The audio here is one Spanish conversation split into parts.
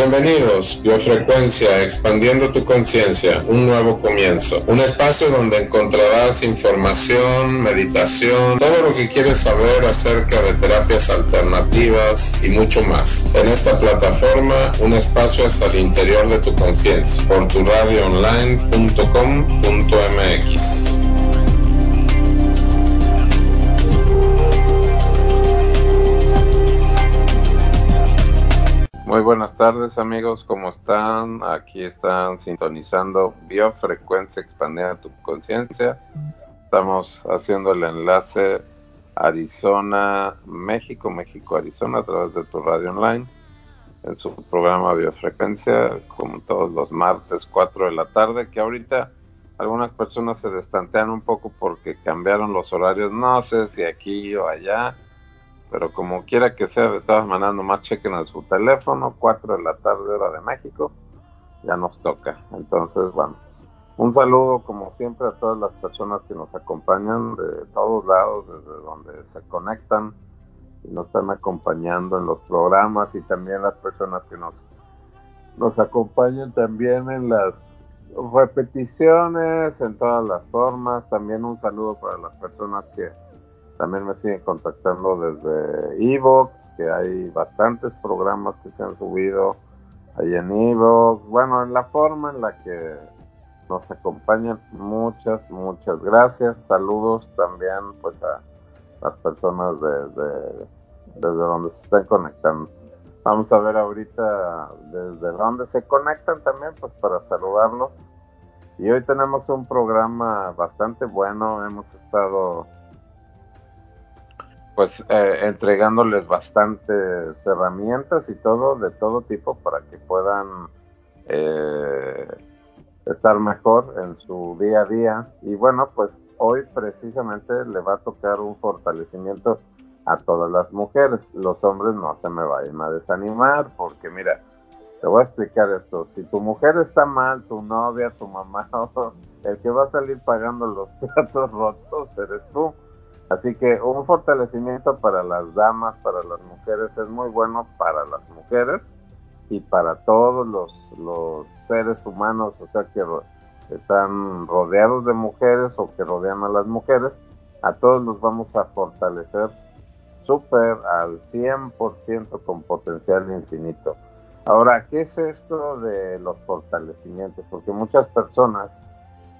Bienvenidos, Biofrecuencia, expandiendo tu conciencia, un nuevo comienzo. Un espacio donde encontrarás información, meditación, todo lo que quieres saber acerca de terapias alternativas y mucho más. En esta plataforma, un espacio hacia el interior de tu conciencia, por tu. Muy buenas tardes amigos, ¿cómo están? Aquí están sintonizando Biofrecuencia Expandida tu Conciencia. Estamos haciendo el enlace Arizona, México, México, Arizona a través de tu radio online en su programa Biofrecuencia, como todos los martes 4 de la tarde, que ahorita algunas personas se destantean un poco porque cambiaron los horarios, no sé si aquí o allá pero como quiera que sea, de todas maneras, nomás chequen en su teléfono, 4 de la tarde, hora de México, ya nos toca. Entonces, bueno, un saludo como siempre a todas las personas que nos acompañan de todos lados, desde donde se conectan y nos están acompañando en los programas y también las personas que nos, nos acompañan también en las repeticiones, en todas las formas. También un saludo para las personas que también me siguen contactando desde Evox, que hay bastantes programas que se han subido ahí en Evox. Bueno, en la forma en la que nos acompañan, muchas, muchas gracias. Saludos también pues a las personas desde, desde donde se están conectando. Vamos a ver ahorita desde dónde se conectan también, pues para saludarlos. Y hoy tenemos un programa bastante bueno. Hemos estado pues eh, entregándoles bastantes herramientas y todo de todo tipo para que puedan eh, estar mejor en su día a día. Y bueno pues hoy precisamente le va a tocar un fortalecimiento a todas las mujeres. Los hombres no se me vayan a desanimar porque mira te voy a explicar esto. Si tu mujer está mal tu novia tu mamá el que va a salir pagando los platos rotos eres tú Así que un fortalecimiento para las damas, para las mujeres, es muy bueno para las mujeres y para todos los, seres humanos, o sea, que están rodeados de mujeres o que rodean a las mujeres, a todos los vamos a fortalecer súper al 100% con potencial infinito. Ahora, ¿qué es esto de los fortalecimientos? Porque muchas personas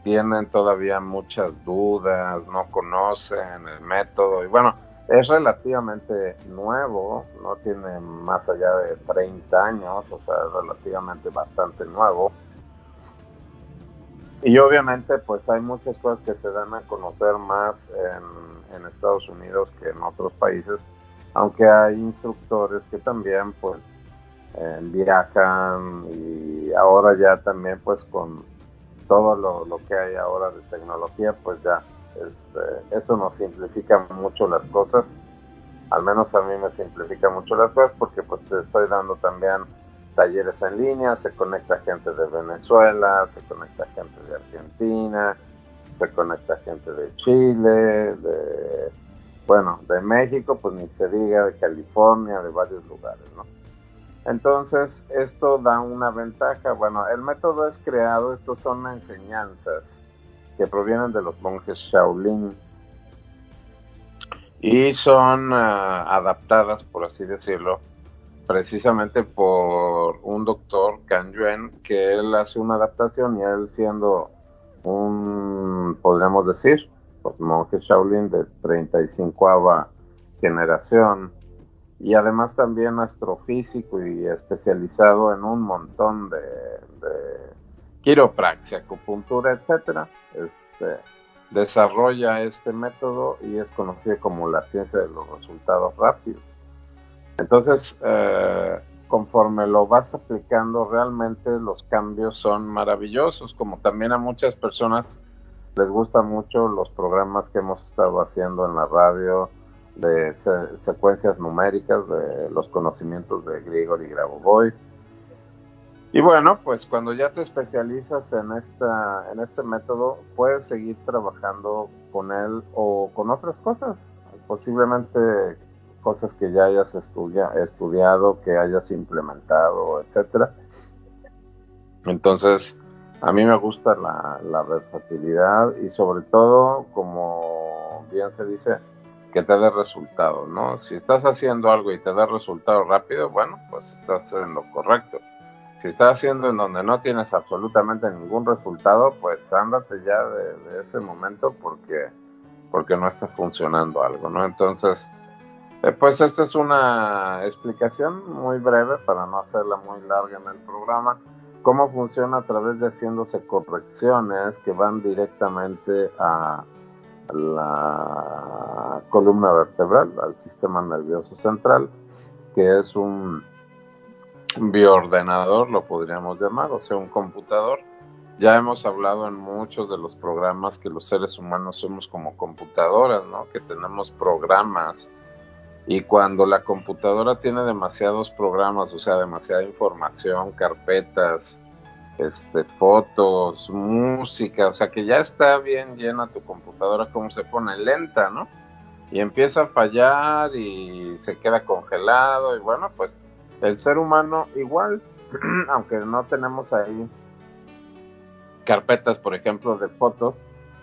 tienen todavía muchas dudas, no conocen el método y bueno, es relativamente nuevo, no tiene más allá de 30 años, o sea, es relativamente bastante nuevo. Y obviamente pues hay muchas cosas que se dan a conocer más en, Estados Unidos que en otros países, aunque hay instructores que también pues eh, viajan y ahora ya también pues con todo lo, que hay ahora de tecnología, pues ya este, eso nos simplifica mucho las cosas. Al menos a mí me simplifica mucho las cosas porque pues te estoy dando también talleres en línea, se conecta gente de Venezuela, se conecta gente de Argentina, se conecta gente de Chile, de bueno, de México, pues ni se diga, de California, de varios lugares, ¿no? Entonces, esto da una ventaja. Bueno, el método es creado, estos son enseñanzas que provienen de los monjes Shaolin y son ah, adaptadas, por así decirlo, precisamente por un doctor, Kan Yuen, que él hace una adaptación y él siendo un, podríamos decir, pues monje Shaolin de 35 generación, y además también astrofísico y especializado en un montón de, de quiropraxia, acupuntura, etcétera. Este, desarrolla este método y es conocido como la ciencia de los resultados rápidos. Entonces, eh, conforme lo vas aplicando, realmente los cambios son maravillosos, como también a muchas personas les gustan mucho los programas que hemos estado haciendo en la radio, de secuencias numéricas de los conocimientos de Grigori Grabovoi. Y bueno, pues cuando ya te especializas en esta en este método, puedes seguir trabajando con él o con otras cosas. Posiblemente cosas que ya hayas estudiado, que hayas implementado, etcétera. Entonces, a mí me gusta la, la versatilidad y sobre todo, como bien se dice, que te dé resultado, ¿no? Si estás haciendo algo y te da resultado rápido, bueno, pues estás en lo correcto. Si estás haciendo en donde no tienes absolutamente ningún resultado, pues ándate ya de, ese momento porque, porque no está funcionando algo, ¿no? Entonces, eh, pues esta es una explicación muy breve para no hacerla muy larga en el programa. Cómo funciona a través de haciéndose correcciones que van directamente a la columna vertebral, al sistema nervioso central, que es un bioordenador, lo podríamos llamar, o sea, un computador. Ya hemos hablado en muchos de los programas que los seres humanos somos como computadoras, ¿no? Que tenemos programas. Y cuando la computadora tiene demasiados programas, o sea, demasiada información, carpetas, este, fotos, música, o sea que ya está bien llena tu computadora, como se pone lenta, ¿no? Y empieza a fallar y se queda congelado y bueno, pues el ser humano igual, aunque no tenemos ahí carpetas, por ejemplo, de fotos,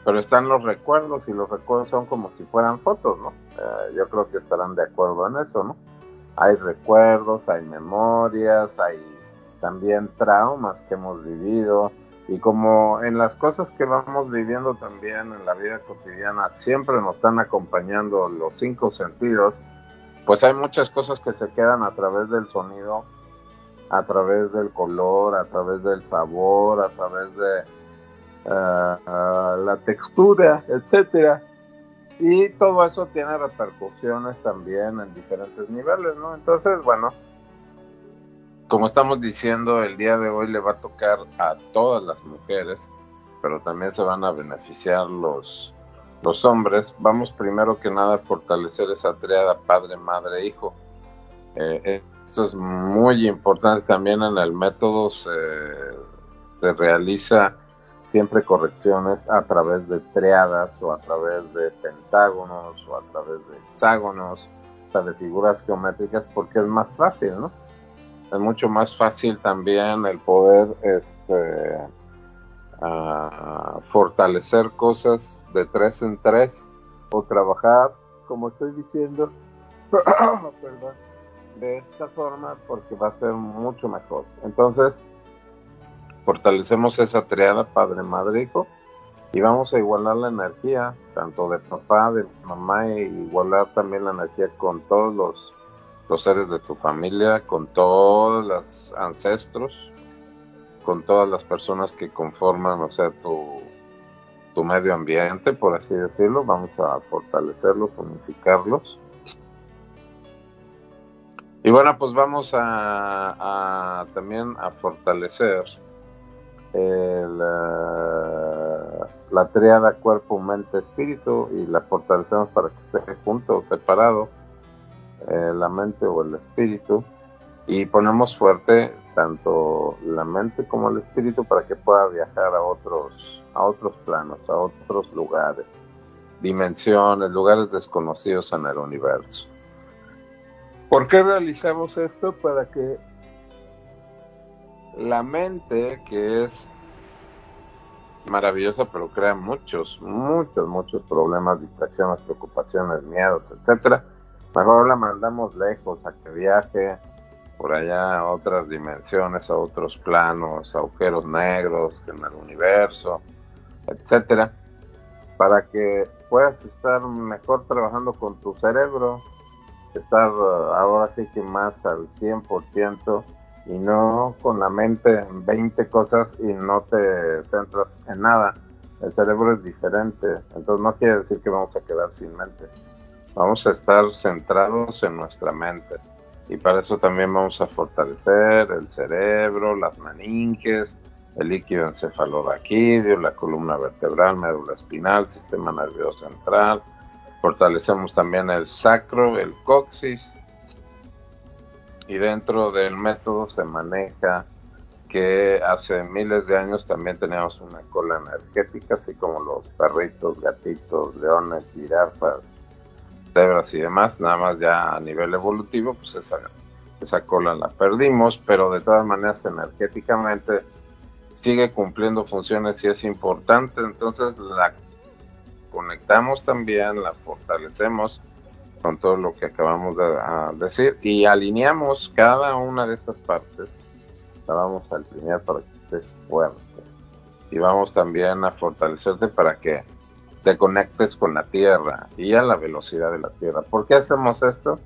pero están los recuerdos y los recuerdos son como si fueran fotos, ¿no? Eh, yo creo que estarán de acuerdo en eso, ¿no? Hay recuerdos, hay memorias, hay también traumas que hemos vivido y como en las cosas que vamos viviendo también en la vida cotidiana siempre nos están acompañando los cinco sentidos, pues hay muchas cosas que se quedan a través del sonido, a través del color, a través del sabor, a través de eh, eh, la textura, etcétera. Y todo eso tiene repercusiones también en diferentes niveles, ¿no? Entonces, bueno, como estamos diciendo, el día de hoy le va a tocar a todas las mujeres, pero también se van a beneficiar los, los hombres. Vamos primero que nada a fortalecer esa triada padre, madre, hijo. Eh, esto es muy importante también en el método, se, se realiza siempre correcciones a través de triadas o a través de pentágonos o a través de hexágonos, o sea, de figuras geométricas porque es más fácil, ¿no? Es mucho más fácil también el poder este fortalecer cosas de tres en tres o trabajar como estoy diciendo de esta forma porque va a ser mucho mejor. Entonces fortalecemos esa triada padre madre hijo y vamos a igualar la energía tanto de papá de mamá e igualar también la energía con todos los los seres de tu familia, con todos los ancestros, con todas las personas que conforman, o sea, tu, tu medio ambiente, por así decirlo. Vamos a fortalecerlos, unificarlos. Y bueno, pues vamos a, también a fortalecer la, la triada cuerpo, mente, espíritu y la fortalecemos para que esté junto o separado eh, la mente o el espíritu y ponemos fuerte tanto la mente como el espíritu para que pueda viajar a otros a otros planos, a otros lugares, dimensiones, lugares desconocidos en el universo. ¿Por qué realizamos esto? Para que la mente, que es maravillosa, pero crea muchos, muchos, muchos problemas, distracciones, preocupaciones, miedos, etcétera, Mejor la mandamos lejos a que viaje por allá a otras dimensiones, a otros planos, agujeros negros en el universo, etcétera, para que puedas estar mejor trabajando con tu cerebro, estar uh, ahora sí que más al 100% y no con la mente en 20 cosas y no te centras en nada. El cerebro es diferente, entonces no quiere decir que vamos a quedar sin mente vamos a estar centrados en nuestra mente. Y para eso también vamos a fortalecer el cerebro, las meninges, el líquido encefalorraquídeo, la columna vertebral, médula espinal, sistema nervioso central. Fortalecemos también el sacro, el coxis. Y dentro del método se maneja que hace miles de años también teníamos una cola energética, así como los perritos, gatitos, leones, jirafas, vértebras y demás, nada más ya a nivel evolutivo, pues esa, esa cola la perdimos, pero de todas maneras energéticamente sigue cumpliendo funciones y es importante, entonces la conectamos también, la fortalecemos con todo lo que acabamos de decir y alineamos cada una de estas partes, la vamos a alinear para que estés fuerte. Y vamos también a fortalecerte para que te conectes con la tierra y a la velocidad de la tierra. ¿Por qué hacemos esto?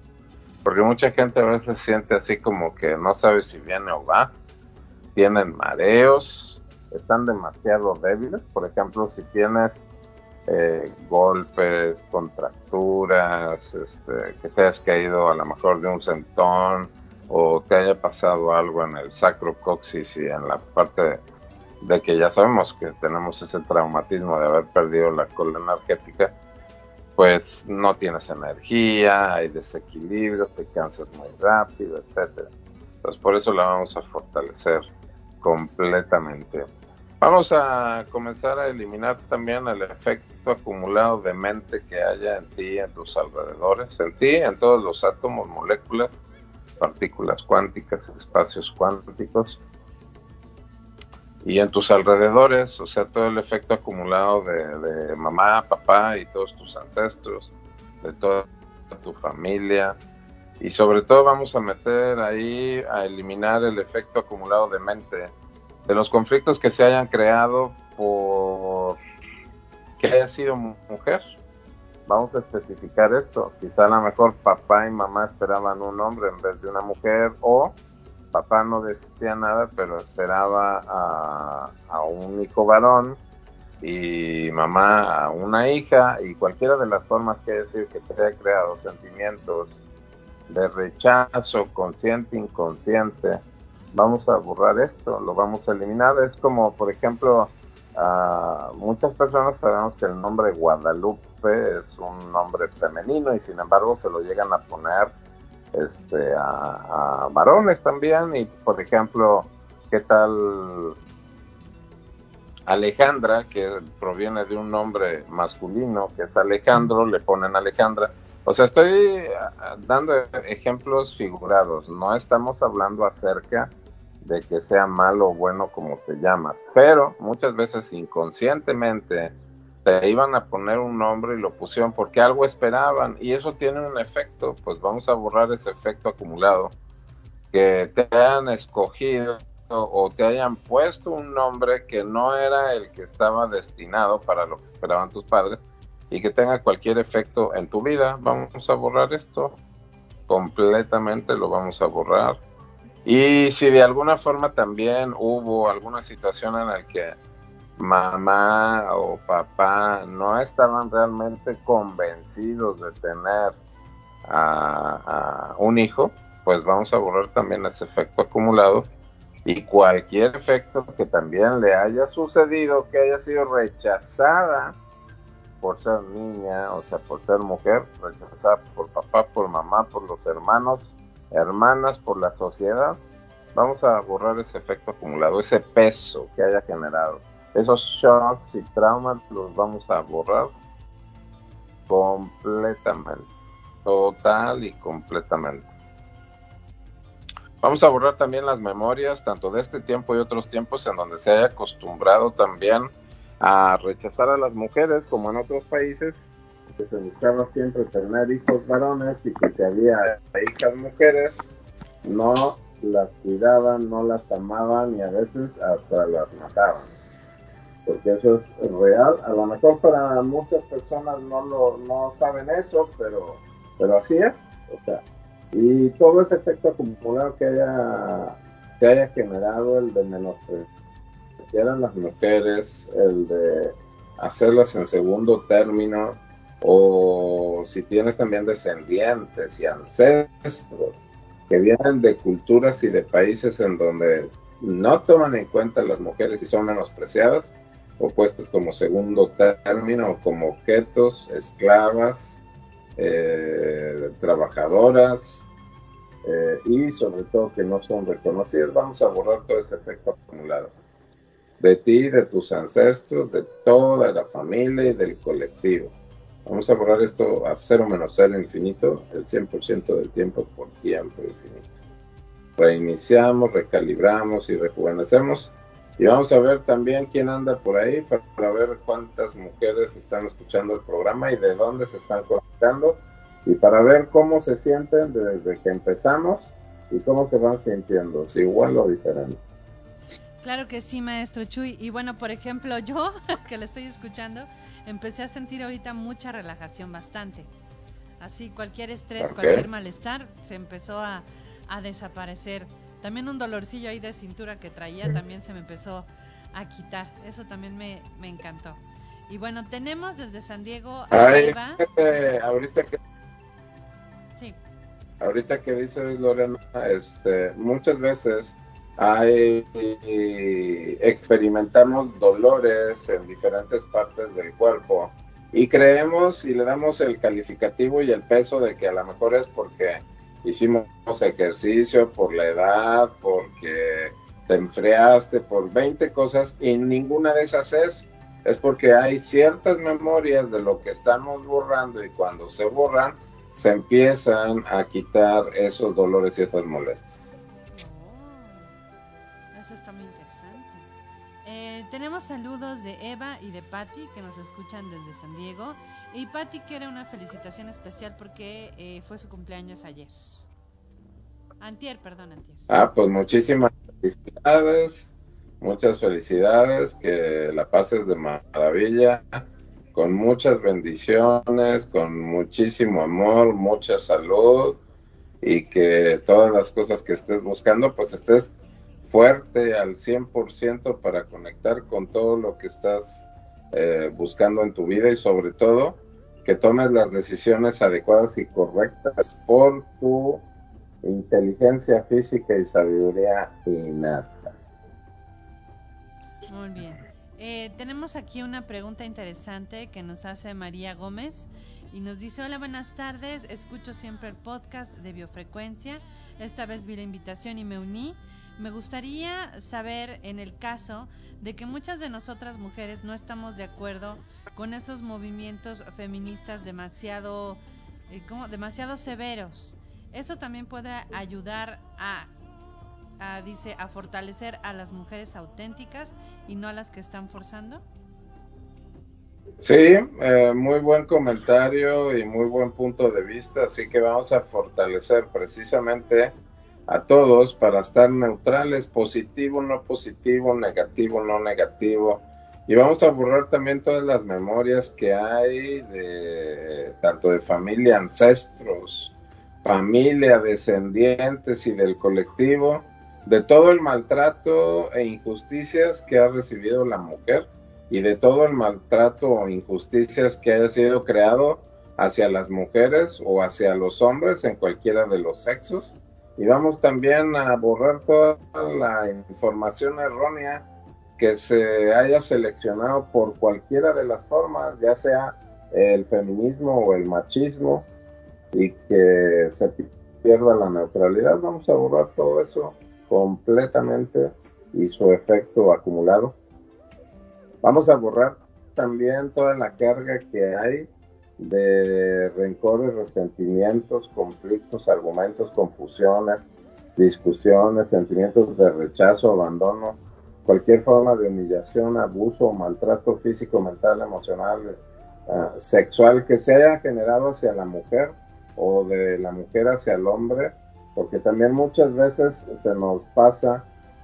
Porque mucha gente a veces siente así como que no sabe si viene o va, tienen mareos, están demasiado débiles, por ejemplo, si tienes eh, golpes, contracturas, este, que te hayas caído a lo mejor de un sentón o te haya pasado algo en el sacrocoxis y en la parte de, que ya sabemos que tenemos ese traumatismo de haber perdido la cola energética, pues no tienes energía, hay desequilibrio, te cansas muy rápido, etcétera. Entonces por eso la vamos a fortalecer completamente. Vamos a comenzar a eliminar también el efecto acumulado de mente que haya en ti, en tus alrededores, en ti, en todos los átomos, moléculas, partículas cuánticas, espacios cuánticos y en tus alrededores, o sea, todo el efecto acumulado de, mamá, papá y todos tus ancestros, de toda tu familia. Y sobre todo vamos a meter ahí a eliminar el efecto acumulado de mente de los conflictos que se hayan creado por que haya sido mujer. Vamos a especificar esto. Quizá a lo mejor papá y mamá esperaban un hombre en vez de una mujer o papá no decía nada pero esperaba a, a un hijo varón y mamá a una hija y cualquiera de las formas que decir que se haya creado sentimientos de rechazo consciente inconsciente vamos a borrar esto, lo vamos a eliminar. Es como, por ejemplo, muchas personas sabemos que el nombre Guadalupe es un nombre femenino y sin embargo se lo llegan a poner este, a, varones también. Y por ejemplo, ¿qué tal Alejandra, que proviene de un nombre masculino, que es Alejandro, le ponen Alejandra? O sea, estoy dando ejemplos figurados, no estamos hablando acerca de que sea malo o bueno como te llamas, pero muchas veces inconscientemente te iban a poner un nombre y lo pusieron porque algo esperaban y eso tiene un efecto, pues vamos a borrar ese efecto acumulado, que te hayan escogido o te hayan puesto un nombre que no era el que estaba destinado para lo que esperaban tus padres y que tenga cualquier efecto en tu vida. Vamos a borrar esto completamente, lo vamos a borrar y si de alguna forma también hubo alguna situación en la que mamá o papá no estaban realmente convencidos de tener a, un hijo, pues vamos a borrar también ese efecto acumulado y cualquier efecto que también le haya sucedido, que haya sido rechazada por ser niña, o sea, por ser mujer, rechazada por papá, por mamá, por los hermanos, hermanas, por la sociedad, vamos a borrar ese efecto acumulado, ese peso que haya generado. Esos shocks y traumas los vamos a borrar completamente, total y completamente. Vamos a borrar también las memorias, tanto de este tiempo y otros tiempos en donde se haya acostumbrado también a rechazar a las mujeres, como en otros países, que se buscaba siempre tener hijos varones y que si había hijas mujeres, no las cuidaban, no las amaban y a veces hasta las mataban. Porque eso es real. A lo mejor para muchas personas no lo no saben eso, pero, pero así es. O sea, y todo ese efecto acumulado que haya, que haya generado el de menospreciar a las mujeres, el de hacerlas en segundo término, o si tienes también descendientes y ancestros que vienen de culturas y de países en donde no toman en cuenta las mujeres y son menospreciadas o puestas como segundo término como objetos, esclavas, eh, trabajadoras eh, y sobre todo que no son reconocidas, vamos a borrar todo ese efecto acumulado de ti, de tus ancestros, de toda la familia y del colectivo. Vamos a borrar esto a cero menos cero infinito, el 100% del tiempo por tiempo infinito. Reiniciamos, recalibramos y rejuvenecemos. Y vamos a ver también quién anda por ahí para, para, ver cuántas mujeres están escuchando el programa y de dónde se están conectando y para ver cómo se sienten desde que empezamos y cómo se van sintiendo, si igual o diferente. Claro que sí, maestro Chuy. Y bueno, por ejemplo, yo que lo estoy escuchando, empecé a sentir ahorita mucha relajación, bastante. Así, cualquier estrés, cualquier malestar se empezó a, a, desaparecer. También un dolorcillo ahí de cintura que traía también se me empezó a quitar. Eso también me, me encantó. Y bueno, tenemos desde San Diego a Ay. Eh, ahorita que sí. Ahorita que dices Lorena, este, muchas veces hay experimentamos dolores en diferentes partes del cuerpo y creemos y le damos el calificativo y el peso de que a lo mejor es porque hicimos ejercicio, por la edad, porque te enfriaste, por 20 cosas y ninguna de esas es. Es porque hay ciertas memorias de lo que estamos borrando y cuando se borran se empiezan a quitar esos dolores y esas molestias. Tenemos saludos de Eva y de Patti que nos escuchan desde San Diego. Y Patti quiere una felicitación especial porque eh, fue su cumpleaños ayer. Antier, perdón, antier. Ah, pues muchísimas felicidades. Muchas felicidades. Que la pases de maravilla. Con muchas bendiciones, con muchísimo amor, mucha salud y que todas las cosas que estés buscando, pues estés fuerte al 100% para conectar con todo lo que estás eh, buscando en tu vida y sobre todo que tomes las decisiones adecuadas y correctas por tu inteligencia física y sabiduría innata. Muy bien. Eh, tenemos aquí una pregunta interesante que nos hace María Gómez y nos dice, hola, buenas tardes, escucho siempre el podcast de biofrecuencia, esta vez vi la invitación y me uní. Me gustaría saber en el caso de que muchas de nosotras mujeres no estamos de acuerdo con esos movimientos feministas demasiado, eh, demasiado severos. Eso también puede ayudar a, a, dice, a fortalecer a las mujeres auténticas y no a las que están forzando. Sí, eh, muy buen comentario y muy buen punto de vista, así que vamos a fortalecer precisamente a todos para estar neutrales, positivo, no positivo, negativo, no negativo. Y vamos a borrar también todas las memorias que hay de tanto de familia, ancestros, familia, descendientes y del colectivo, de todo el maltrato e injusticias que ha recibido la mujer y de todo el maltrato o injusticias que haya sido creado hacia las mujeres o hacia los hombres en cualquiera de los sexos y vamos también a borrar toda la información errónea que se haya seleccionado por cualquiera de las formas, ya sea el feminismo o el machismo, y que se pierda la neutralidad. Vamos a borrar todo eso completamente y su efecto acumulado. Vamos a borrar también toda la carga que hay de rencores, resentimientos, conflictos, argumentos, confusiones, discusiones, sentimientos de rechazo, abandono, cualquier forma de humillación, abuso maltrato físico, mental, emocional, uh, sexual que se haya generado hacia la mujer o de la mujer hacia el hombre, porque también muchas veces se nos pasa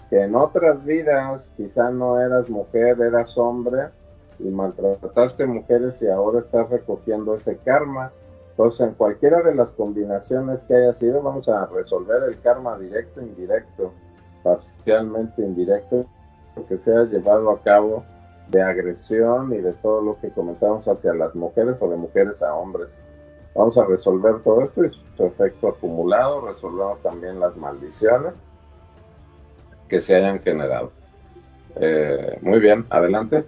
que en otras vidas quizá no eras mujer, eras hombre, y maltrataste mujeres y ahora estás recogiendo ese karma. Entonces, en cualquiera de las combinaciones que haya sido, vamos a resolver el karma directo, indirecto, parcialmente indirecto, que se ha llevado a cabo de agresión y de todo lo que comentamos hacia las mujeres o de mujeres a hombres. Vamos a resolver todo esto y su efecto acumulado, resolvemos también las maldiciones que se hayan generado. Eh, muy bien, adelante.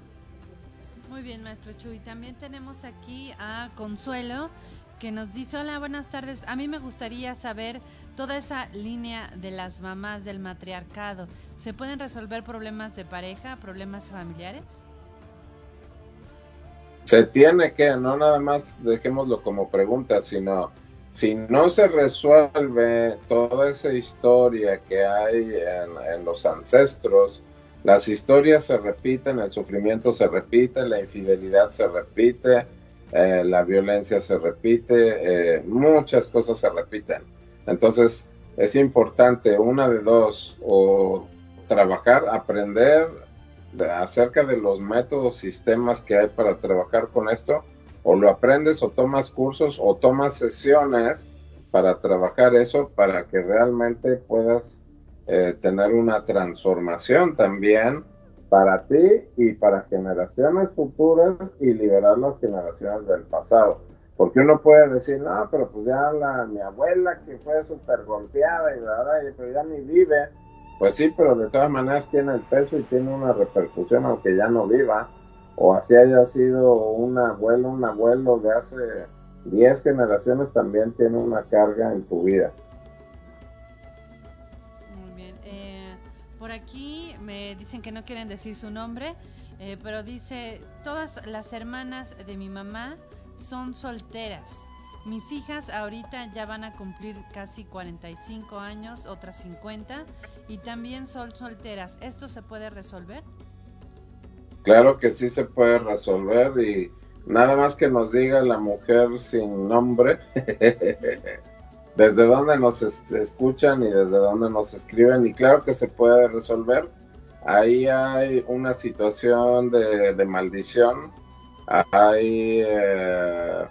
Bien, maestro Chuy. También tenemos aquí a Consuelo que nos dice, hola, buenas tardes. A mí me gustaría saber toda esa línea de las mamás del matriarcado. ¿Se pueden resolver problemas de pareja, problemas familiares? se tiene que, no nada más dejémoslo como pregunta, sino si no se resuelve toda esa historia que hay en, los ancestros, las historias se repiten, el sufrimiento se repite, la infidelidad se repite, eh, la violencia se repite, eh, muchas cosas se repiten. Entonces es importante, una de dos, o trabajar, aprender acerca de los métodos, sistemas que hay para trabajar con esto, o lo aprendes o tomas cursos o tomas sesiones para trabajar eso para que realmente puedas eh, tener una transformación también para ti y para generaciones futuras y liberar las generaciones del pasado. Porque uno puede decir, no, pero pues ya la, mi abuela que fue súper golpeada y ahora pero ya ni vive. Pues sí, pero de todas maneras tiene el peso y tiene una repercusión aunque ya no viva o así haya sido un abuelo, un abuelo de hace 10 generaciones, también tiene una carga en tu vida. Aquí me dicen que no quieren decir su nombre, eh, pero dice, todas las hermanas de mi mamá son solteras. Mis hijas ahorita ya van a cumplir casi 45 años, otras 50, y también son solteras. ¿Esto se puede resolver? Claro que sí se puede resolver y nada más que nos diga la mujer sin nombre desde dónde nos escuchan y desde dónde nos escriben y claro que se puede resolver. Ahí hay una situación de, maldición, hay eh,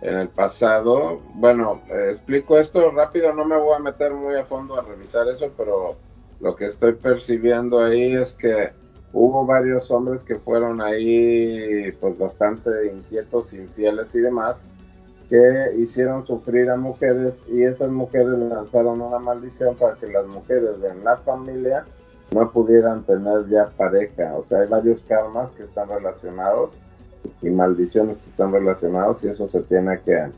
en el pasado, bueno, explico esto rápido, no me voy a meter muy a fondo a revisar eso, pero lo que estoy percibiendo ahí es que hubo varios hombres que fueron ahí pues bastante inquietos, infieles y demás, que hicieron sufrir a mujeres y esas mujeres lanzaron una maldición para que las mujeres de la familia no pudieran tener ya pareja. O sea, hay varios karmas que están relacionados y maldiciones que están relacionados y eso se tiene que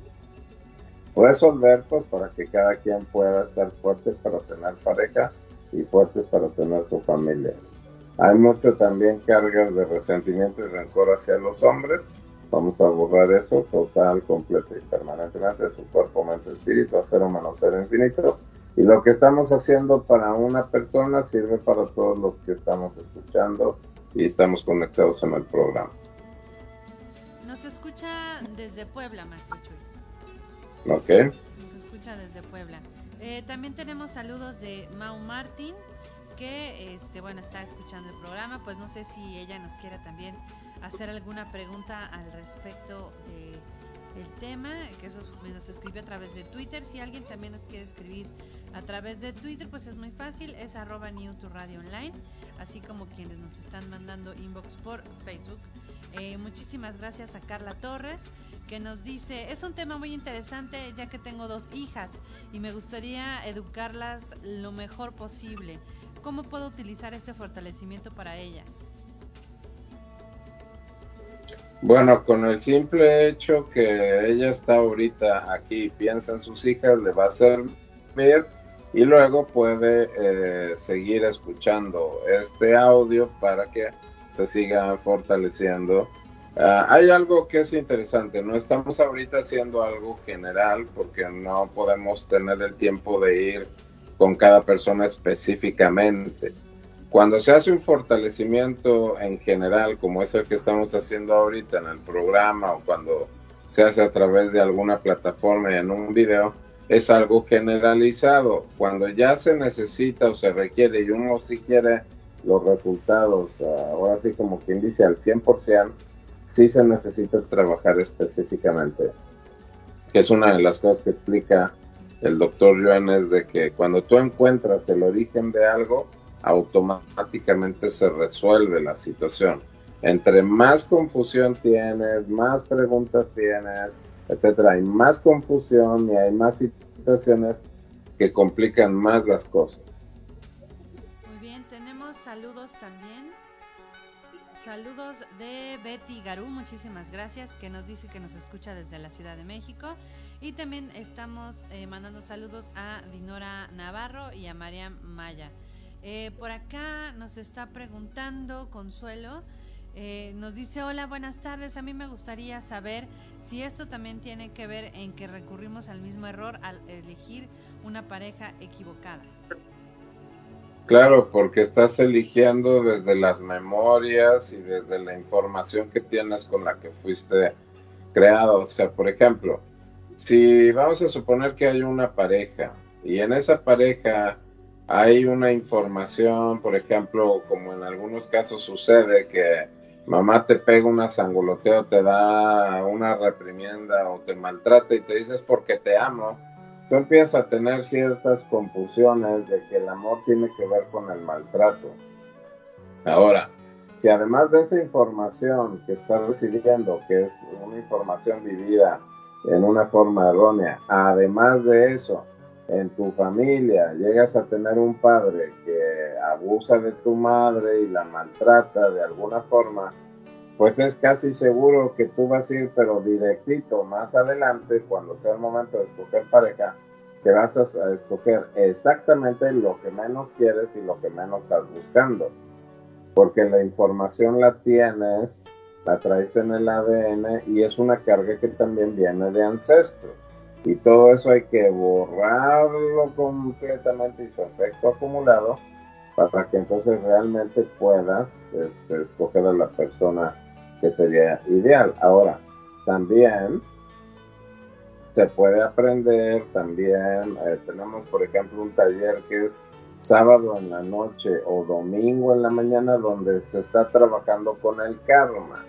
resolver pues para que cada quien pueda estar fuerte para tener pareja y fuerte para tener su familia. Hay mucho también cargas de resentimiento y rencor hacia los hombres. Vamos a borrar eso total, completo y permanentemente su cuerpo, mente, espíritu, hacer un ser infinito. Y lo que estamos haciendo para una persona sirve para todos los que estamos escuchando y estamos conectados en el programa. Nos escucha desde Puebla, maestro Chuy. Ok. Nos escucha desde Puebla. Eh, también tenemos saludos de Mau Martín, que este bueno está escuchando el programa, pues no sé si ella nos quiera también hacer alguna pregunta al respecto de el tema, que eso nos escribió a través de Twitter. Si alguien también nos quiere escribir a través de Twitter, pues es muy fácil, es arroba New Radio Online, así como quienes nos están mandando inbox por Facebook. Eh, muchísimas gracias a Carla Torres, que nos dice, es un tema muy interesante ya que tengo dos hijas y me gustaría educarlas lo mejor posible. ¿Cómo puedo utilizar este fortalecimiento para ellas? Bueno, con el simple hecho que ella está ahorita aquí piensa en sus hijas, le va a servir y luego puede eh, seguir escuchando este audio para que se siga fortaleciendo. Ah, hay algo que es interesante, no estamos ahorita haciendo algo general porque no podemos tener el tiempo de ir con cada persona específicamente. Cuando se hace un fortalecimiento en general, como es el que estamos haciendo ahorita en el programa o cuando se hace a través de alguna plataforma y en un video, es algo generalizado. Cuando ya se necesita o se requiere y uno sí quiere los resultados, ahora sí como quien dice al 100%, sí se necesita trabajar específicamente, que es una de las cosas que explica el doctor Joan es de que cuando tú encuentras el origen de algo, automáticamente se resuelve la situación. Entre más confusión tienes, más preguntas tienes, etcétera, hay más confusión y hay más situaciones que complican más las cosas. Muy bien, tenemos saludos también. Saludos de Betty Garú, muchísimas gracias, que nos dice que nos escucha desde la Ciudad de México. Y también estamos eh, mandando saludos a Dinora Navarro y a María Maya. Eh, por acá nos está preguntando Consuelo Eh, nos dice, hola, buenas tardes. A mí me gustaría saber si esto también tiene que ver en que recurrimos al mismo error al elegir una pareja equivocada. Claro, porque estás eligiendo desde las memorias y desde la información que tienes con la que fuiste creado. O sea, por ejemplo, si vamos a suponer que hay una pareja y en esa pareja hay una información, por ejemplo, como en algunos casos sucede que mamá te pega una sangoloteo, te da una reprimienda o te maltrata y te dices porque te amo, tú empiezas a tener ciertas confusiones de que el amor tiene que ver con el maltrato. Ahora, si además de esa información que estás recibiendo, que es una información vivida en una forma errónea, además de eso, en tu familia llegas a tener un padre que abusa de tu madre y la maltrata de alguna forma, pues es casi seguro que tú vas a ir, pero directito más adelante, cuando sea el momento de escoger pareja, que vas a escoger exactamente lo que menos quieres y lo que menos estás buscando. Porque la información la tienes, la traes en el ADN y es una carga que también viene de ancestros y todo eso hay que borrarlo completamente y su efecto acumulado para que entonces realmente puedas este, escoger a la persona que sería ideal. Ahora, también se puede aprender, también eh, tenemos por ejemplo un taller que es sábado en la noche o domingo en la mañana donde se está trabajando con el karma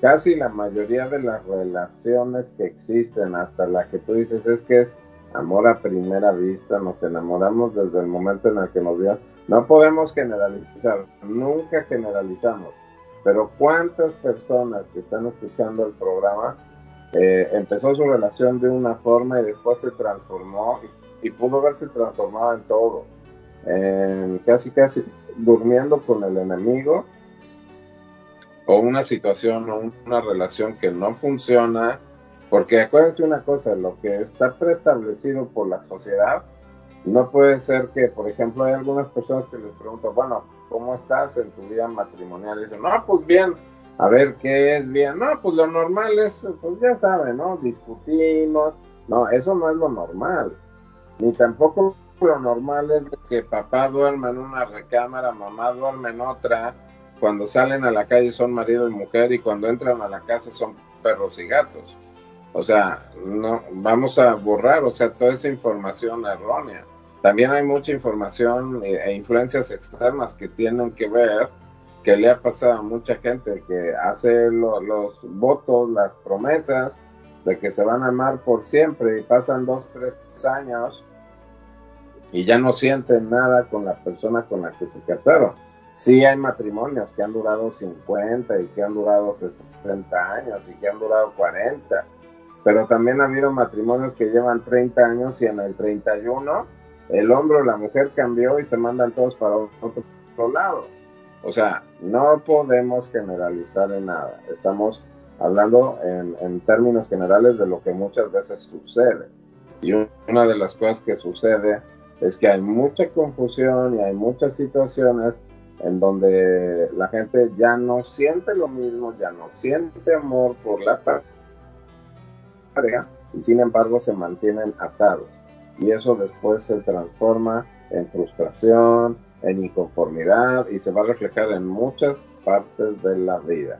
casi la mayoría de las relaciones que existen, hasta la que tú dices es que es amor a primera vista, nos enamoramos desde el momento en el que nos vio. No podemos generalizar, nunca generalizamos, pero ¿cuántas personas que están escuchando el programa eh, empezó su relación de una forma y después se transformó y, y pudo verse transformado en todo? casi casi durmiendo con el enemigo o una situación o una relación que no funciona, porque acuérdense una cosa, lo que está preestablecido por la sociedad, no puede ser que, por ejemplo, hay algunas personas que les preguntan, bueno, ¿cómo estás en tu vida matrimonial? Y dicen, no, pues bien, a ver, ¿qué es bien? No, pues lo normal es, pues ya saben, ¿no? Discutimos, no, eso no es lo normal, ni tampoco lo normal es que papá duerma en una recámara, mamá duerma en otra, cuando salen a la calle son marido y mujer y cuando entran a la casa son perros y gatos. O sea, no vamos a borrar, o sea, toda esa información errónea. También hay mucha información e, e influencias externas que tienen que ver, que le ha pasado a mucha gente que hace los votos, las promesas de que se van a amar por siempre y pasan dos, tres años y ya no sienten nada con la persona con la que se casaron Sí hay matrimonios que han durado 50 y que han durado 60 años y que han durado 40, pero también ha habido matrimonios que llevan 30 años y en el 31 el hombre o la mujer cambió y se mandan todos para otro, lado. O sea, no podemos generalizar en nada. Estamos hablando en, en términos generales de lo que muchas veces sucede. Y una de las cosas que sucede es que hay mucha confusión y hay muchas situaciones en donde la gente ya no siente lo mismo, ya no siente amor por la pareja y sin embargo se mantienen atados. Y eso después se transforma en frustración, en inconformidad y se va a reflejar en muchas partes de la vida.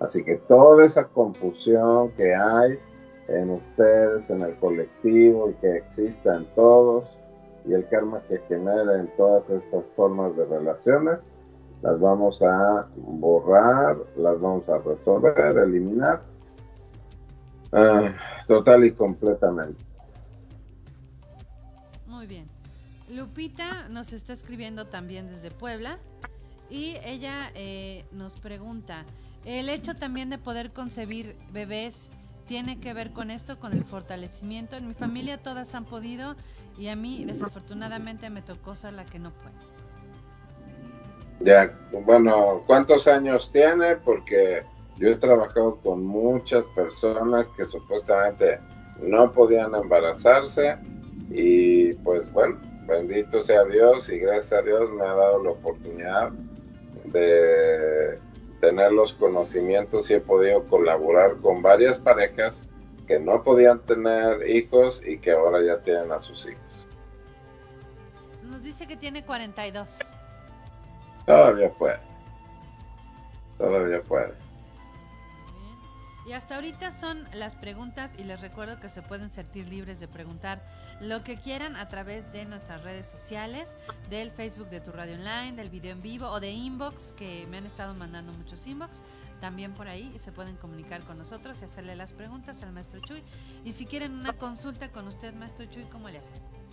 Así que toda esa confusión que hay en ustedes, en el colectivo y que exista en todos, y el karma que genera en todas estas formas de relaciones, las vamos a borrar, las vamos a resolver, eliminar, ah, total y completamente. Muy bien. Lupita nos está escribiendo también desde Puebla y ella eh, nos pregunta, ¿el hecho también de poder concebir bebés tiene que ver con esto, con el fortalecimiento? En mi familia todas han podido y a mí desafortunadamente me tocó ser la que no puede. Ya, bueno, ¿cuántos años tiene? Porque yo he trabajado con muchas personas que supuestamente no podían embarazarse y pues bueno, bendito sea Dios y gracias a Dios me ha dado la oportunidad de tener los conocimientos y he podido colaborar con varias parejas que no podían tener hijos y que ahora ya tienen a sus hijos. Nos dice que tiene 42. Todavía puede. Todavía puede. Y hasta ahorita son las preguntas y les recuerdo que se pueden sentir libres de preguntar lo que quieran a través de nuestras redes sociales, del Facebook de Tu Radio Online, del video en vivo o de inbox, que me han estado mandando muchos inbox. También por ahí se pueden comunicar con nosotros y hacerle las preguntas al maestro Chuy. Y si quieren una consulta con usted, maestro Chuy, ¿cómo le hacen?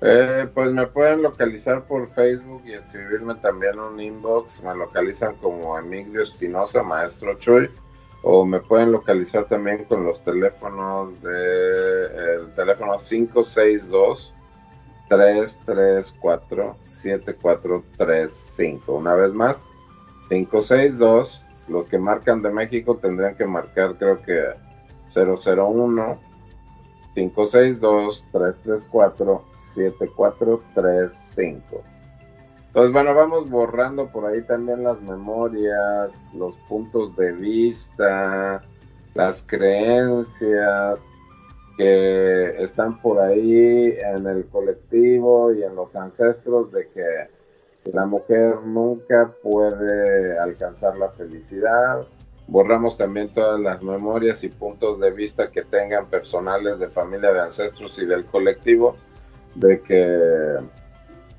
Eh, pues me pueden localizar por Facebook y escribirme también un inbox. Me localizan como Emilio Espinosa, maestro Chuy. O me pueden localizar también con los teléfonos de el teléfono 562 334 7435 una vez más 562 los que marcan de México tendrían que marcar creo que 001 562 334 7435 pues bueno, vamos borrando por ahí también las memorias, los puntos de vista, las creencias que están por ahí en el colectivo y en los ancestros de que la mujer nunca puede alcanzar la felicidad. Borramos también todas las memorias y puntos de vista que tengan personales de familia, de ancestros y del colectivo de que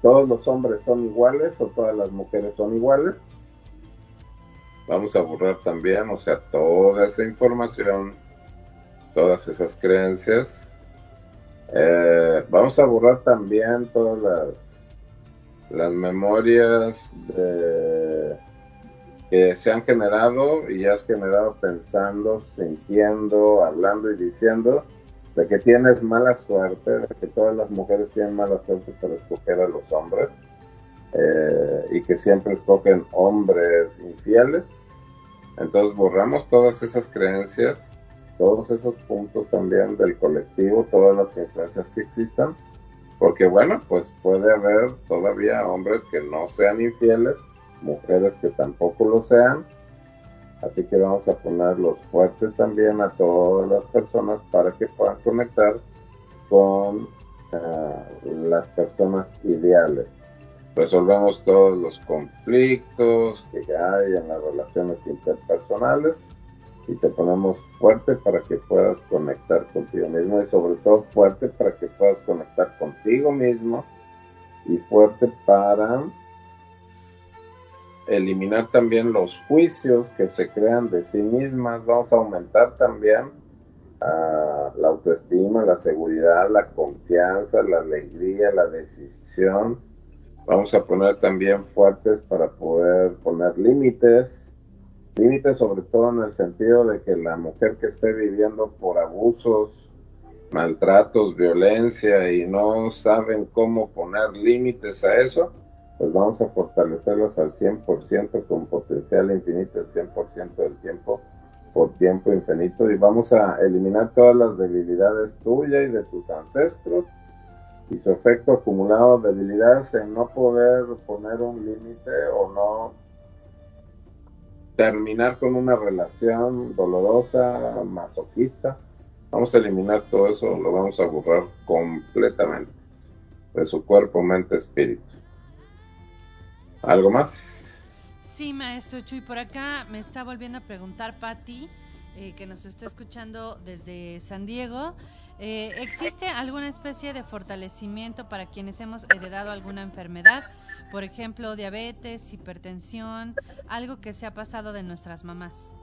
todos los hombres son iguales o todas las mujeres son iguales. Vamos a borrar también, o sea, toda esa información, todas esas creencias. Eh, vamos a borrar también todas las, las memorias que se han generado y has generado pensando, sintiendo, hablando y diciendo de que tienes mala suerte, de que todas las mujeres tienen mala suerte para escoger a los hombres eh, y que siempre escogen hombres infieles. Entonces borramos todas esas creencias, todos esos puntos también del colectivo, todas las influencias que existan, porque bueno, pues puede haber todavía hombres que no sean infieles, mujeres que tampoco lo sean, Así que vamos a poner los fuertes también a todas las personas para que puedan conectar con eh, las personas ideales. Resolvemos todos los conflictos que hay en las relaciones interpersonales y te ponemos fuerte para que puedas conectar contigo mismo y sobre todo fuerte para que puedas conectar contigo mismo y fuerte para eliminar también los juicios que se crean de sí mismas, vamos a aumentar también ah, la autoestima, la seguridad, la confianza, la alegría, la decisión. Vamos a poner también fuertes para poder poner límites, límites sobre todo en el sentido de que la mujer que esté viviendo por abusos, maltratos, violencia y no saben cómo poner límites a eso, pues vamos a fortalecerlos al 100% con potencial infinito, el 100% del tiempo por tiempo infinito y vamos a eliminar todas las debilidades tuyas y de tus ancestros y su efecto acumulado de debilidades en no poder poner un límite o no terminar con una relación dolorosa, masoquista. Vamos a eliminar todo eso, lo vamos a borrar completamente de su cuerpo, mente, espíritu. ¿Algo más? Sí, maestro Chuy, por acá me está volviendo a preguntar Patti, eh, que nos está escuchando desde San Diego. Eh, ¿Existe alguna especie de fortalecimiento para quienes hemos heredado alguna enfermedad? Por ejemplo, diabetes, hipertensión, algo que se ha pasado de nuestras mamás.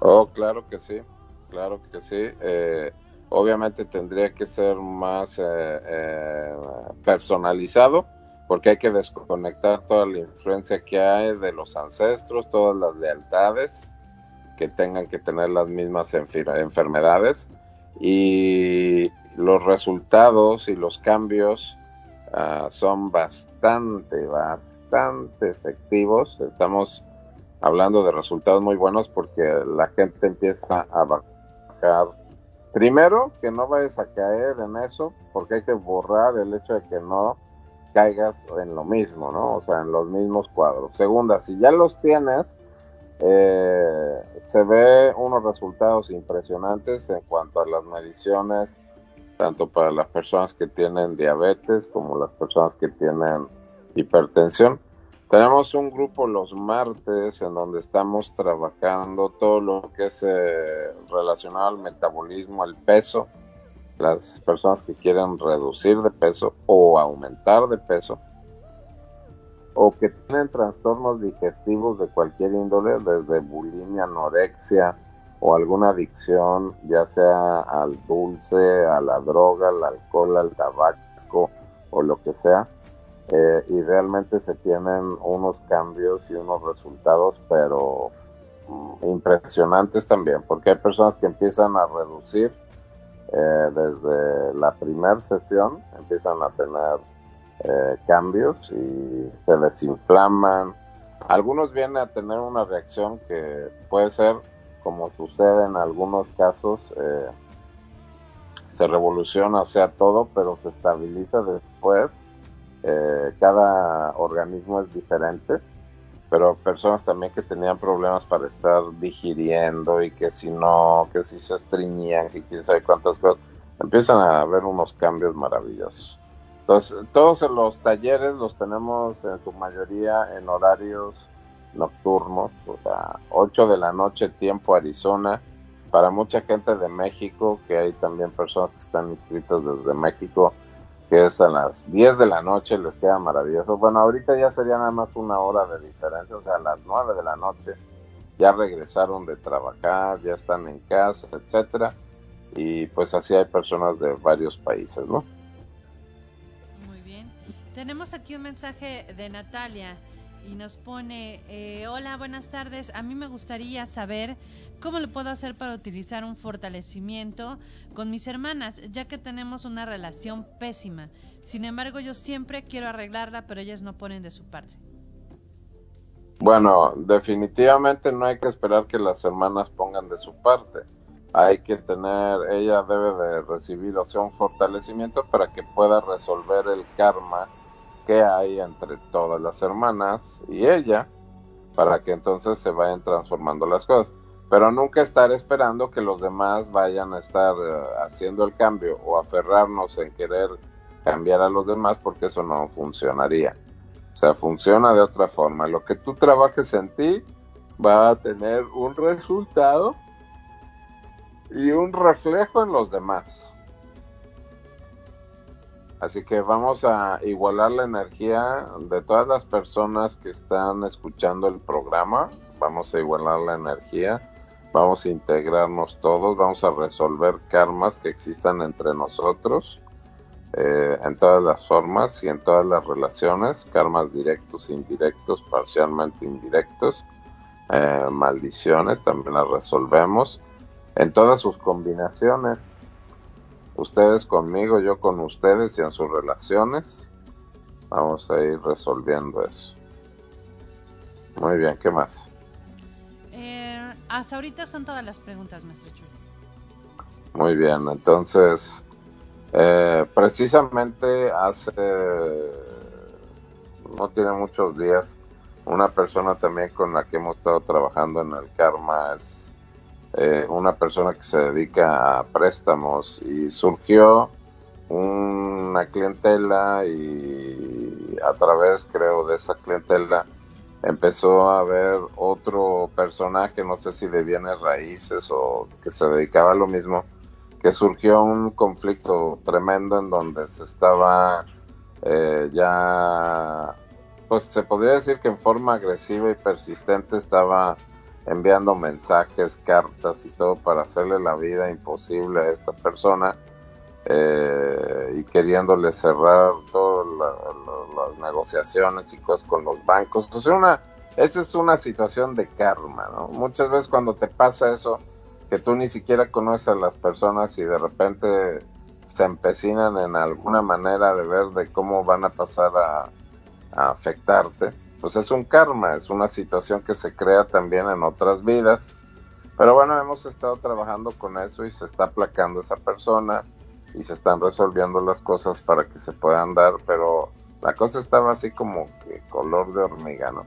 Oh, claro que sí, claro que sí. Eh, obviamente tendría que ser más personalizado porque hay que desconectar toda la influencia que hay de los ancestros, todas las lealtades que tengan que tener las mismas enfermedades y los resultados y los cambios ah, son bastante, bastante efectivos. Estamos hablando de resultados muy buenos porque la gente empieza a bajar. Primero, que no vayas a caer en eso, porque hay que borrar el hecho de que no caigas en lo mismo, ¿no? O sea, en los mismos cuadros. Segunda, si ya los tienes, eh, se ve unos resultados impresionantes en cuanto a las mediciones, tanto para las personas que tienen diabetes como las personas que tienen hipertensión. Tenemos un grupo los martes en donde estamos trabajando todo lo que es eh, relacionado al metabolismo, al peso, las personas que quieren reducir de peso o aumentar de peso o que tienen trastornos digestivos de cualquier índole, desde bulimia, anorexia o alguna adicción, ya sea al dulce, a la droga, al alcohol, al tabaco o lo que sea. Eh, y realmente se tienen unos cambios y unos resultados, pero mm, impresionantes también, porque hay personas que empiezan a reducir eh, desde la primera sesión, empiezan a tener eh, cambios y se desinflaman. Algunos vienen a tener una reacción que puede ser, como sucede en algunos casos, eh, se revoluciona, sea todo, pero se estabiliza después. Eh, cada organismo es diferente, pero personas también que tenían problemas para estar digiriendo y que si no, que si se estreñían, que quién sabe cuántas cosas, empiezan a haber unos cambios maravillosos. Entonces, todos los talleres los tenemos en su mayoría en horarios nocturnos, o sea, 8 de la noche tiempo Arizona. Para mucha gente de México, que hay también personas que están inscritas desde México, que es a las 10 de la noche, les queda maravilloso. Bueno, ahorita ya sería nada más una hora de diferencia, o sea, a las 9 de la noche ya regresaron de trabajar, ya están en casa, etcétera. Y pues así hay personas de varios países, ¿no? Tenemos aquí un mensaje de Natalia y nos pone, eh, hola, buenas tardes, a mí me gustaría saber cómo lo puedo hacer para utilizar un fortalecimiento con mis hermanas, ya que tenemos una relación pésima. Sin embargo, yo siempre quiero arreglarla, pero ellas no ponen de su parte. Bueno, definitivamente no hay que esperar que las hermanas pongan de su parte. Hay que tener, ella debe de recibir, o sea, un fortalecimiento para que pueda resolver el karma que hay entre todas las hermanas y ella para que entonces se vayan transformando las cosas. Pero nunca estar esperando que los demás vayan a estar eh, haciendo el cambio o aferrarnos en querer cambiar a los demás porque eso no funcionaría. O sea, funciona de otra forma. Lo que tú trabajes en ti va a tener un resultado y un reflejo en los demás. Así que vamos a igualar la energía de todas las personas que están escuchando el programa. Vamos a igualar la energía. Vamos a integrarnos todos. Vamos a resolver karmas que existan entre nosotros. Eh, en todas las formas y en todas las relaciones. Karmas directos, indirectos, parcialmente indirectos. Eh, maldiciones también las resolvemos. En todas sus combinaciones ustedes conmigo, yo con ustedes y en sus relaciones. Vamos a ir resolviendo eso. Muy bien, ¿qué más? Eh, hasta ahorita son todas las preguntas, maestro Muy bien, entonces, eh, precisamente hace, no tiene muchos días, una persona también con la que hemos estado trabajando en el karma es eh, una persona que se dedica a préstamos y surgió una clientela y a través creo de esa clientela empezó a ver otro personaje, no sé si de bienes raíces o que se dedicaba a lo mismo, que surgió un conflicto tremendo en donde se estaba eh, ya, pues se podría decir que en forma agresiva y persistente estaba enviando mensajes, cartas y todo para hacerle la vida imposible a esta persona eh, y queriéndole cerrar todas las negociaciones y cosas con los bancos. Entonces, una, esa es una situación de karma, ¿no? Muchas veces cuando te pasa eso, que tú ni siquiera conoces a las personas y de repente se empecinan en alguna manera de ver de cómo van a pasar a afectarte, pues es un karma, es una situación que se crea también en otras vidas. Pero bueno, hemos estado trabajando con eso y se está aplacando esa persona y se están resolviendo las cosas para que se puedan dar, pero La cosa estaba así como que color de hormiga, ¿no?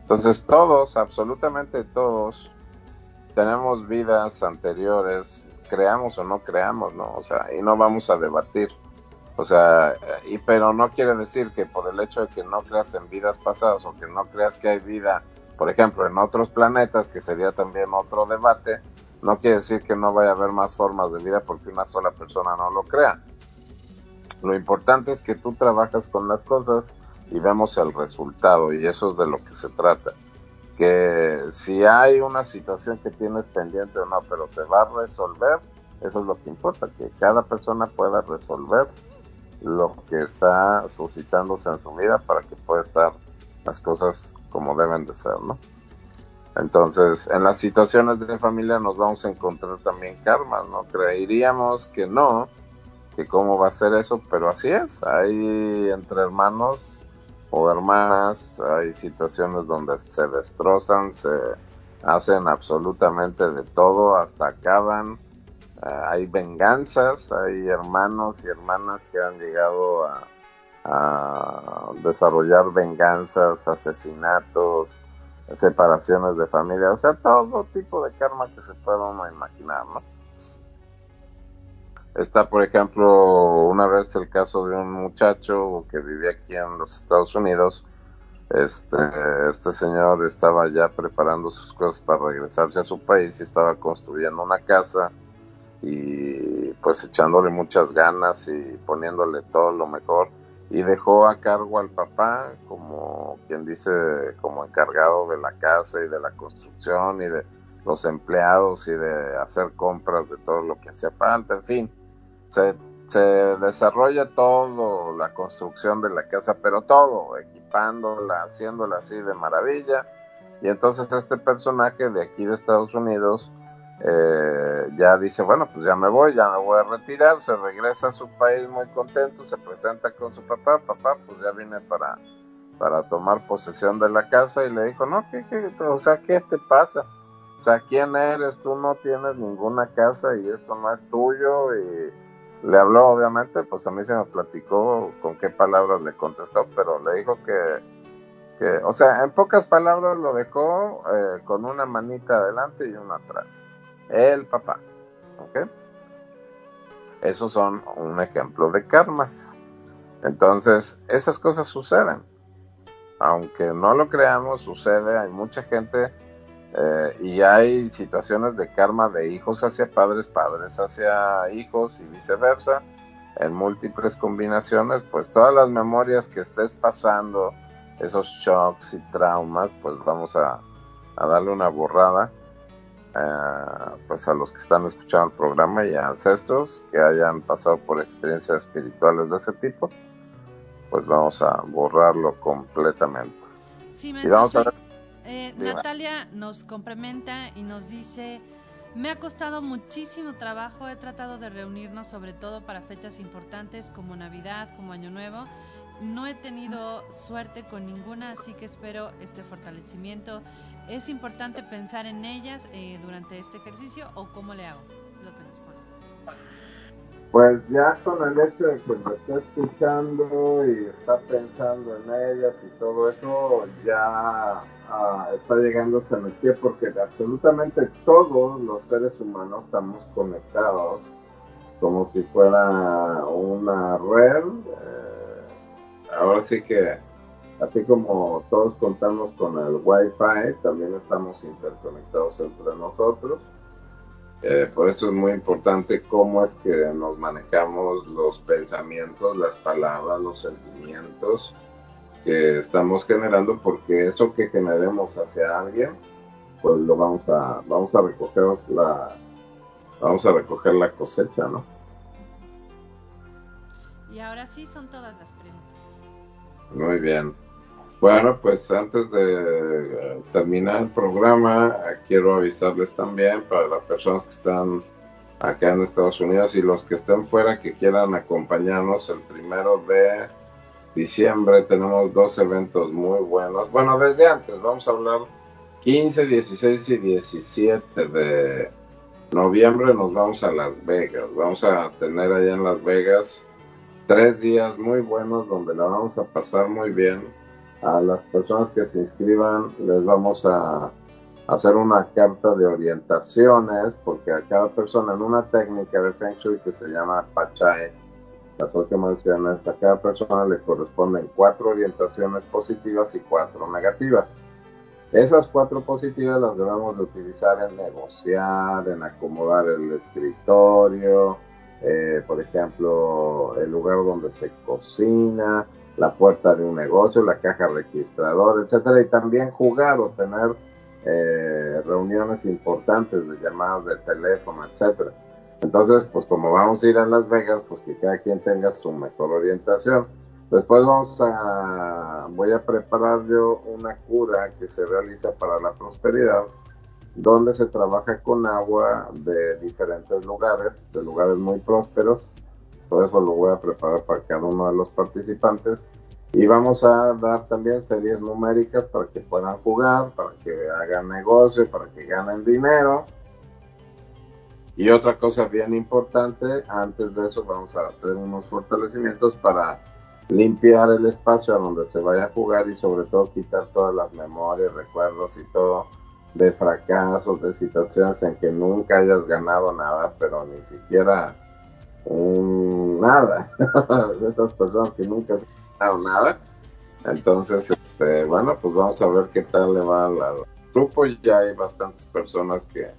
Entonces todos, absolutamente todos, tenemos vidas anteriores, creamos o no creamos, ¿no? O sea, y no vamos a debatir. O sea, y pero no quiere decir que por el hecho de que no creas en vidas pasadas o que no creas que hay vida, por ejemplo, en otros planetas, que sería también otro debate, no quiere decir que no vaya a haber más formas de vida porque una sola persona no lo crea. Lo importante es que tú trabajas con las cosas y vemos el resultado y eso es de lo que se trata. Que si hay una situación que tienes pendiente o no, pero se va a resolver, eso es lo que importa, que cada persona pueda resolver lo que está suscitándose en su vida para que pueda estar las cosas como deben de ser, ¿no? Entonces, en las situaciones de familia nos vamos a encontrar también karmas, ¿no? Creeríamos que no, que cómo va a ser eso, pero así es. Hay entre hermanos o hermanas, hay situaciones donde se destrozan, se hacen absolutamente de todo, hasta acaban. Eh, hay venganzas, hay hermanos y hermanas que han llegado a, a desarrollar venganzas, asesinatos, separaciones de familia, o sea, todo tipo de karma que se pueda uno imaginar, ¿no? Está, por ejemplo, una vez el caso de un muchacho que vivía aquí en los Estados Unidos. Este, este señor estaba ya preparando sus cosas para regresarse a su país y estaba construyendo una casa y pues echándole muchas ganas y poniéndole todo lo mejor y dejó a cargo al papá como quien dice como encargado de la casa y de la construcción y de los empleados y de hacer compras de todo lo que hacía falta, en fin se, se desarrolla todo, la construcción de la casa, pero todo, equipándola, haciéndola así de maravilla. Y entonces este personaje de aquí de Estados Unidos eh, ya dice, bueno, pues ya me voy, ya me voy a retirar, se regresa a su país muy contento, se presenta con su papá, papá, pues ya vine para, para tomar posesión de la casa y le dijo, no, ¿qué, qué, o sea, ¿qué te pasa? O sea, ¿quién eres? Tú no tienes ninguna casa y esto no es tuyo y le habló, obviamente, pues a mí se me platicó con qué palabras le contestó, pero le dijo que, que o sea, en pocas palabras lo dejó eh, con una manita adelante y una atrás. El papá, ¿ok? Esos son un ejemplo de karmas. Entonces, esas cosas suceden. Aunque no lo creamos, sucede. Hay mucha gente eh, y hay situaciones de karma de hijos hacia padres, padres hacia hijos y viceversa, en múltiples combinaciones, pues todas las memorias que estés pasando, esos shocks y traumas, pues vamos a, darle una borrada eh, pues a los que están escuchando el programa y a ancestros que hayan pasado por experiencias espirituales de ese tipo, pues vamos a borrarlo completamente. y vamos a ver eh, Natalia nos complementa y nos dice, me ha costado muchísimo trabajo, he tratado de reunirnos sobre todo para fechas importantes como Navidad, como Año Nuevo. No he tenido suerte con ninguna, así que espero este fortalecimiento. ¿Es importante pensar en ellas eh, durante este ejercicio o cómo le hago? Pues ya con el hecho de que me está escuchando y está pensando en ellas y todo eso, ya ah, está llegando esa energía porque absolutamente todos los seres humanos estamos conectados como si fuera una red. Eh, ahora sí que, así como todos contamos con el Wi-Fi, también estamos interconectados entre nosotros eh, por eso es muy importante cómo es que nos manejamos los pensamientos, las palabras, los sentimientos que estamos generando, porque eso que generemos hacia alguien, pues lo vamos a, vamos a recoger la, vamos a recoger la cosecha, ¿no? Y ahora sí son todas las preguntas. Muy bien. Bueno, pues antes de eh, terminar el programa, quiero avisarles también para las personas que están acá en Estados Unidos y los que estén fuera que quieran acompañarnos el primero de diciembre. Tenemos dos eventos muy buenos. Bueno, desde antes, vamos a hablar 15, 16 y 17 de noviembre. Nos vamos a Las Vegas. Vamos a tener allá en Las Vegas tres días muy buenos donde la vamos a pasar muy bien. A las personas que se inscriban les vamos a hacer una carta de orientaciones porque a cada persona en una técnica de Feng Shui que se llama Pachai, las ocho mansiones, a cada persona le corresponden cuatro orientaciones positivas y cuatro negativas. Esas cuatro positivas las debemos de utilizar en negociar, en acomodar el escritorio, eh, por ejemplo, el lugar donde se cocina, la puerta de un negocio, la caja registradora, etcétera, y también jugar o tener eh, reuniones importantes de llamadas de teléfono, etcétera. Entonces, pues como vamos a ir a Las Vegas, pues que cada quien tenga su mejor orientación. Después vamos a, voy a preparar yo una cura que se realiza para la prosperidad, donde se trabaja con agua de diferentes lugares, de lugares muy prósperos. Por eso lo voy a preparar para cada uno de los participantes. Y vamos a dar también series numéricas para que puedan jugar, para que hagan negocio, para que ganen dinero. Y otra cosa bien importante, antes de eso vamos a hacer unos fortalecimientos para limpiar el espacio a donde se vaya a jugar y sobre todo quitar todas las memorias, recuerdos y todo de fracasos, de situaciones en que nunca hayas ganado nada, pero ni siquiera un nada, de esas personas que nunca han ganado nada. Entonces, este, bueno, pues vamos a ver qué tal le va al, grupo. Ya hay bastantes personas que,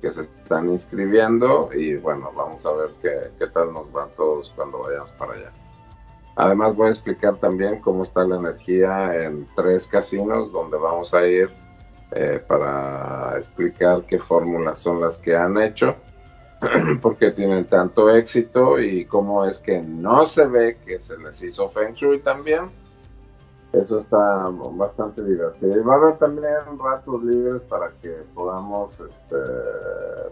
que se están inscribiendo y bueno, vamos a ver qué, qué tal nos van todos cuando vayamos para allá. Además voy a explicar también cómo está la energía en tres casinos donde vamos a ir eh, para explicar qué fórmulas son las que han hecho, por qué tienen tanto éxito y cómo es que no se ve que se les hizo Feng Shui también. Eso está bastante divertido. Y va a haber también ratos libres para que podamos este,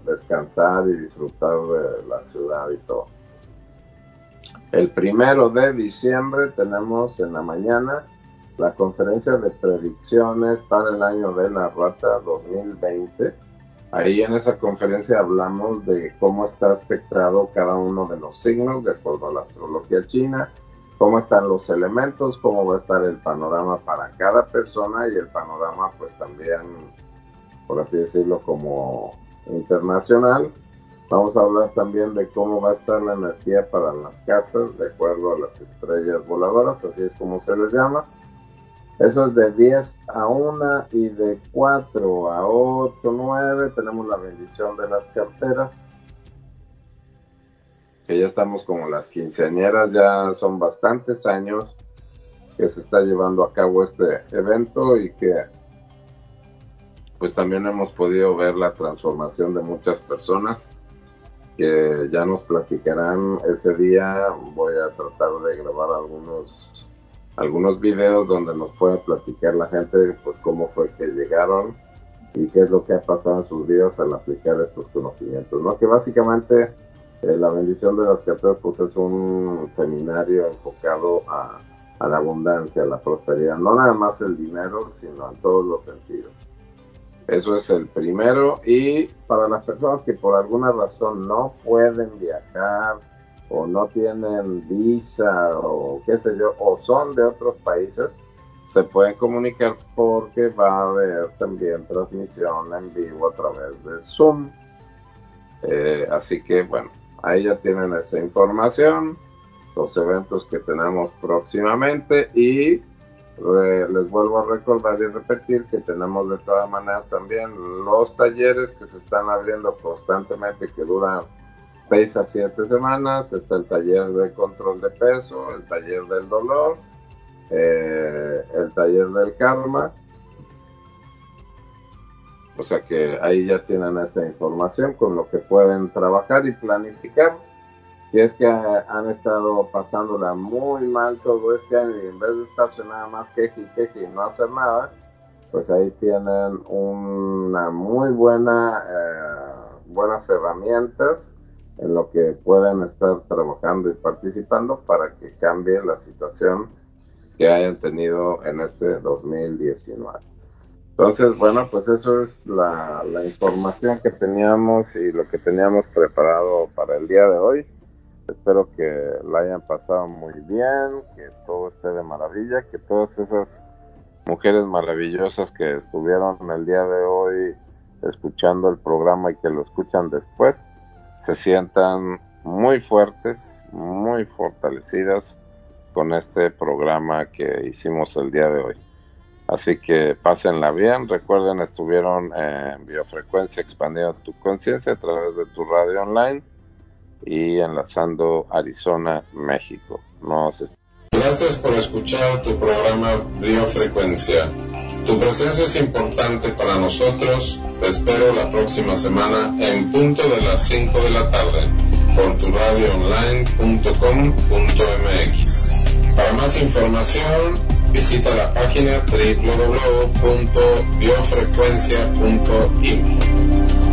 descansar y disfrutar de la ciudad y todo. El primero de diciembre tenemos en la mañana la conferencia de predicciones para el año de la rata 2020. Ahí en esa conferencia hablamos de cómo está aspectado cada uno de los signos de acuerdo a la astrología china, cómo están los elementos, cómo va a estar el panorama para cada persona y el panorama pues también, por así decirlo, como internacional Vamos a hablar también de cómo va a estar la energía para las casas, de acuerdo a las estrellas voladoras, así es como se les llama. Eso es de 10 a 1 y de 4 a 8, 9 tenemos la bendición de las carteras. Que ya estamos como las quinceañeras, ya son bastantes años que se está llevando a cabo este evento y que pues también hemos podido ver la transformación de muchas personas que ya nos platicarán ese día. Voy a tratar de grabar algunos algunos videos donde nos pueda platicar la gente pues cómo fue que llegaron y qué es lo que ha pasado en sus vidas al aplicar estos conocimientos, ¿no? Que básicamente eh, la bendición de las carteras pues es un seminario enfocado a, a la abundancia, a la prosperidad, no nada más el dinero, sino en todos los sentidos. Eso es el primero. Y para las personas que por alguna razón no pueden viajar o no tienen visa o qué sé yo, o son de otros países, se pueden comunicar porque va a haber también transmisión en vivo a través de Zoom. Eh, así que bueno, ahí ya tienen esa información, los eventos que tenemos próximamente y les vuelvo a recordar y repetir que tenemos de todas maneras también los talleres que se están abriendo constantemente que duran 6 a 7 semanas. Está el taller de control de peso, el taller del dolor, eh, el taller del karma. O sea que ahí ya tienen esta información con lo que pueden trabajar y planificar si es que han estado pasándola muy mal todo este año y en vez de estarse nada más queje y y no hacer nada, pues ahí tienen una muy buena, eh, buenas herramientas en lo que pueden estar trabajando y participando para que cambie la situación que hayan tenido en este 2019. Entonces, bueno, pues eso es la, la información que teníamos y lo que teníamos preparado para el día de hoy. Espero que la hayan pasado muy bien, que todo esté de maravilla, que todas esas mujeres maravillosas que estuvieron el día de hoy escuchando el programa y que lo escuchan después, se sientan muy fuertes, muy fortalecidas con este programa que hicimos el día de hoy. Así que pásenla bien. Recuerden, estuvieron en Biofrecuencia expandiendo tu conciencia a través de tu radio online y enlazando Arizona, México. Nos Gracias por escuchar tu programa Biofrecuencia. Tu presencia es importante para nosotros. Te espero la próxima semana en punto de las 5 de la tarde por tu radioonline.com.mx. Para más información, visita la página www.biofrecuencia.info.